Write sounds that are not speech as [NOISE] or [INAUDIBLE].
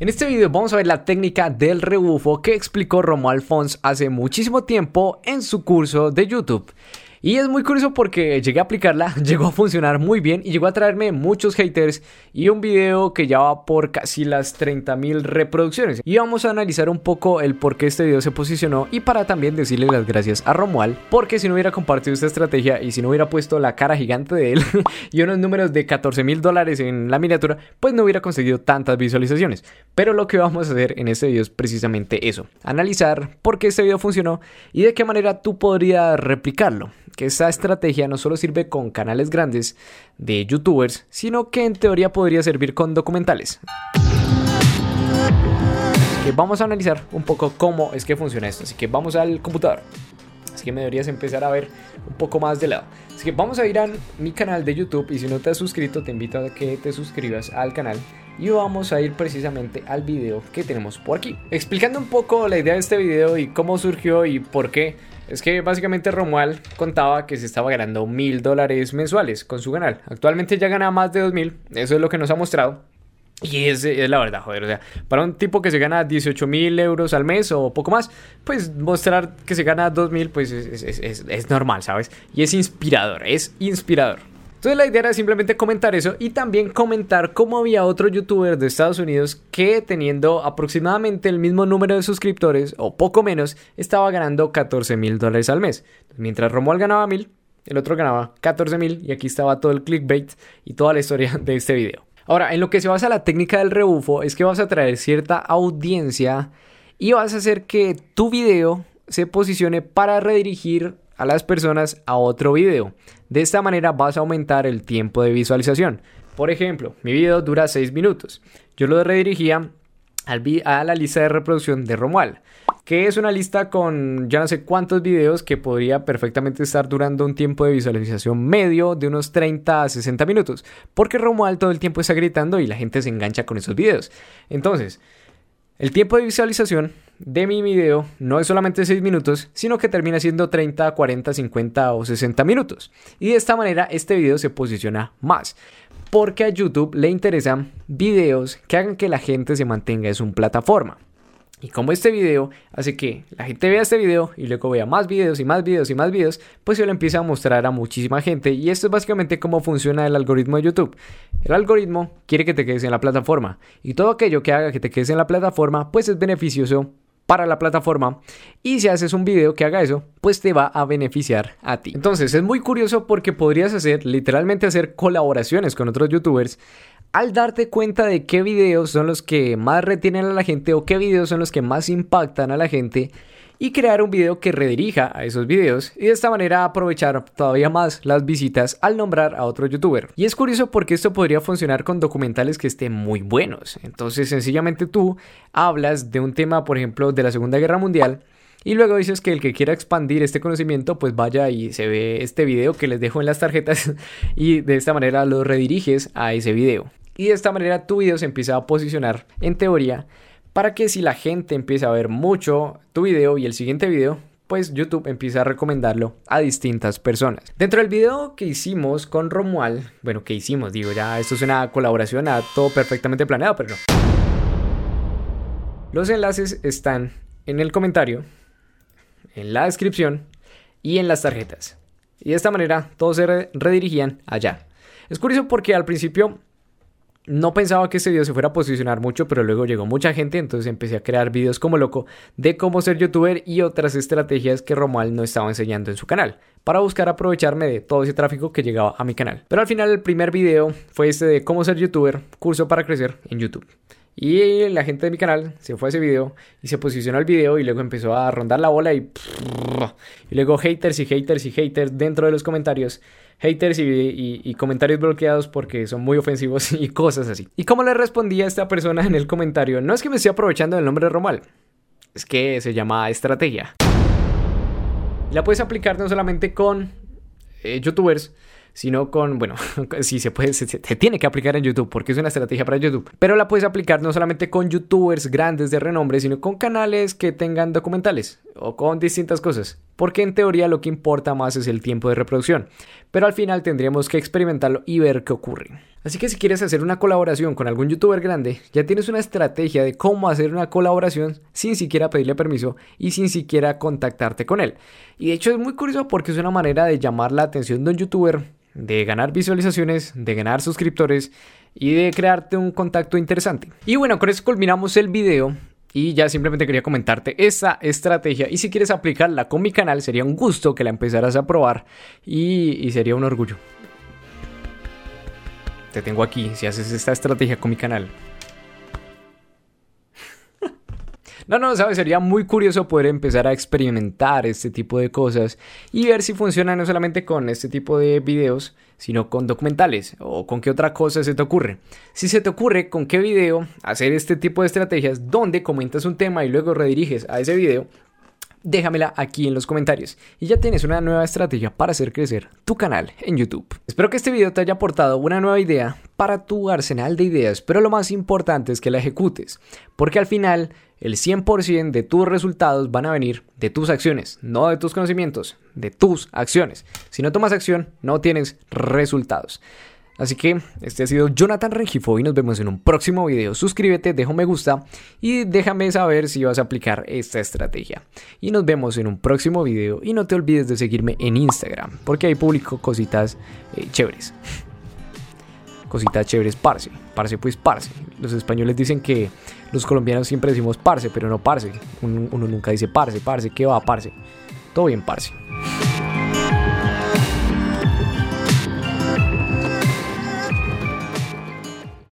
En este video vamos a ver la técnica del rebufo que explicó Romuald Fons hace muchísimo tiempo en su curso de YouTube. Y es muy curioso porque llegué a aplicarla, [LAUGHS] llegó a funcionar muy bien y llegó a traerme muchos haters y un video que ya va por casi las 30.000 reproducciones. Y vamos a analizar un poco el por qué este video se posicionó y para también decirle las gracias a Romuald porque si no hubiera compartido esta estrategia y si no hubiera puesto la cara gigante de él [LAUGHS] y unos números de 14 mil dólares en la miniatura, pues no hubiera conseguido tantas visualizaciones. Pero lo que vamos a hacer en este video es precisamente eso, analizar por qué este video funcionó y de qué manera tú podrías replicarlo que esa estrategia no solo sirve con canales grandes de youtubers, sino que en teoría podría servir con documentales. vamos a analizar un poco cómo es que funciona esto. Así que vamos al computador. Así que me deberías empezar a ver un poco más de lado. Así que vamos a ir a mi canal de YouTube y si no te has suscrito te invito a que te suscribas al canal y vamos a ir precisamente al video que tenemos por aquí. Explicando un poco la idea de este video y cómo surgió y por qué es que básicamente Romuald contaba que se estaba ganando mil dólares mensuales con su canal. Actualmente ya gana más de dos mil. Eso es lo que nos ha mostrado. Y es, la verdad, joder. O sea, para un tipo que se gana 18 mil euros al mes o poco más, pues mostrar que se gana 2 mil, pues es, es, es normal, ¿sabes? Y es inspirador, es inspirador. Entonces la idea era simplemente comentar eso y también comentar cómo había otro youtuber de Estados Unidos que teniendo aproximadamente el mismo número de suscriptores o poco menos estaba ganando 14 mil dólares al mes. Mientras Romuald ganaba mil, el otro ganaba 14 mil y aquí estaba todo el clickbait y toda la historia de este video. Ahora, en lo que se basa la técnica del rebufo es que vas a traer cierta audiencia y vas a hacer que tu video se posicione para redirigir a las personas a otro video. De esta manera vas a aumentar el tiempo de visualización. Por ejemplo, mi video dura 6 minutos. Yo lo redirigía a la lista de reproducción de Romuald, que es una lista con ya no sé cuántos videos que podría perfectamente estar durando un tiempo de visualización medio de unos 30 a 60 minutos, porque Romuald todo el tiempo está gritando y la gente se engancha con esos videos. Entonces, el tiempo de visualización de mi video no es solamente 6 minutos, sino que termina siendo 30, 40, 50 o 60 minutos. Y de esta manera este video se posiciona más. Porque a YouTube le interesan videos que hagan que la gente se mantenga en su plataforma. Y como este video hace que la gente vea este video y luego vea más videos y más videos y más videos, pues se lo empieza a mostrar a muchísima gente. Y esto es básicamente cómo funciona el algoritmo de YouTube. El algoritmo quiere que te quedes en la plataforma. Y todo aquello que haga que te quedes en la plataforma, pues es beneficioso para la plataforma y si haces un video que haga eso, pues te va a beneficiar a ti. Entonces es muy curioso porque podrías hacer literalmente hacer colaboraciones con otros youtubers al darte cuenta de qué videos son los que más retienen a la gente o qué videos son los que más impactan a la gente y crear un video que redirija a esos videos y de esta manera aprovechar todavía más las visitas al nombrar a otro youtuber. Y es curioso porque esto podría funcionar con documentales que estén muy buenos. Entonces sencillamente tú hablas de un tema, por ejemplo, de la Segunda Guerra Mundial. Y luego dices que el que quiera expandir este conocimiento, pues vaya y se ve este video que les dejo en las tarjetas [LAUGHS] y de esta manera lo rediriges a ese video. Y de esta manera tu video se empieza a posicionar en teoría para que si la gente empieza a ver mucho tu video y el siguiente video, pues YouTube empieza a recomendarlo a distintas personas. Dentro del video que hicimos con Romuald, bueno, que hicimos, digo, ya esto es una colaboración, a todo perfectamente planeado, pero no. Los enlaces están en el comentario, en la descripción y en las tarjetas. Y de esta manera todos se redirigían allá. Es curioso porque al principio no pensaba que este video se fuera a posicionar mucho, pero luego llegó mucha gente, entonces empecé a crear videos como loco de cómo ser youtuber y otras estrategias que Romuald no estaba enseñando en su canal, para buscar aprovecharme de todo ese tráfico que llegaba a mi canal. Pero al final el primer video fue este de cómo ser youtuber, curso para crecer en YouTube. Y la gente de mi canal se fue a ese video y se posicionó el video y luego empezó a rondar la bola y, y luego haters y haters y haters dentro de los comentarios haters y, comentarios bloqueados porque son muy ofensivos [LAUGHS] y cosas así. ¿Y cómo le respondía esta persona en el comentario? No es que me esté aprovechando del nombre Romal, es que se llama estrategia. La puedes aplicar no solamente con eh, youtubers, sino con, bueno, [LAUGHS] sí se puede, se, tiene que aplicar en YouTube porque es una estrategia para YouTube, pero la puedes aplicar no solamente con youtubers grandes de renombre, sino con canales que tengan documentales o con distintas cosas, porque en teoría lo que importa más es el tiempo de reproducción, pero al final tendríamos que experimentarlo y ver qué ocurre. Así que si quieres hacer una colaboración con algún youtuber grande, ya tienes una estrategia de cómo hacer una colaboración sin siquiera pedirle permiso y sin siquiera contactarte con él. Y de hecho es muy curioso porque es una manera de llamar la atención de un youtuber, de ganar visualizaciones, de ganar suscriptores y de crearte un contacto interesante. Y bueno, con eso culminamos el video. Y ya simplemente quería comentarte esa estrategia. Y si quieres aplicarla con mi canal, sería un gusto que la empezaras a probar. Y, y sería un orgullo te tengo aquí si haces esta estrategia con mi canal. No, no, sabes, sería muy curioso poder empezar a experimentar este tipo de cosas y ver si funciona no solamente con este tipo de videos, sino con documentales o con qué otra cosa se te ocurre. Si se te ocurre con qué video hacer este tipo de estrategias donde comentas un tema y luego rediriges a ese video, déjamela aquí en los comentarios. Y ya tienes una nueva estrategia para hacer crecer tu canal en YouTube. Espero que este video te haya aportado una nueva idea para tu arsenal de ideas, pero lo más importante es que la ejecutes, porque al final el 100% de tus resultados van a venir de tus acciones, no de tus conocimientos, de tus acciones. Si no tomas acción, no tienes resultados. Así que este ha sido Jonathan Rengifo y nos vemos en un próximo video. Suscríbete, deja un me gusta y déjame saber si vas a aplicar esta estrategia. Y nos vemos en un próximo video y no te olvides de seguirme en Instagram porque ahí publico cositas eh, chéveres. Cositas chéveres, parce. Parce pues parce. Los españoles dicen que los colombianos siempre decimos parce, pero no parce. Uno, nunca dice parce, parce, ¿qué va, parce? Todo bien, parce.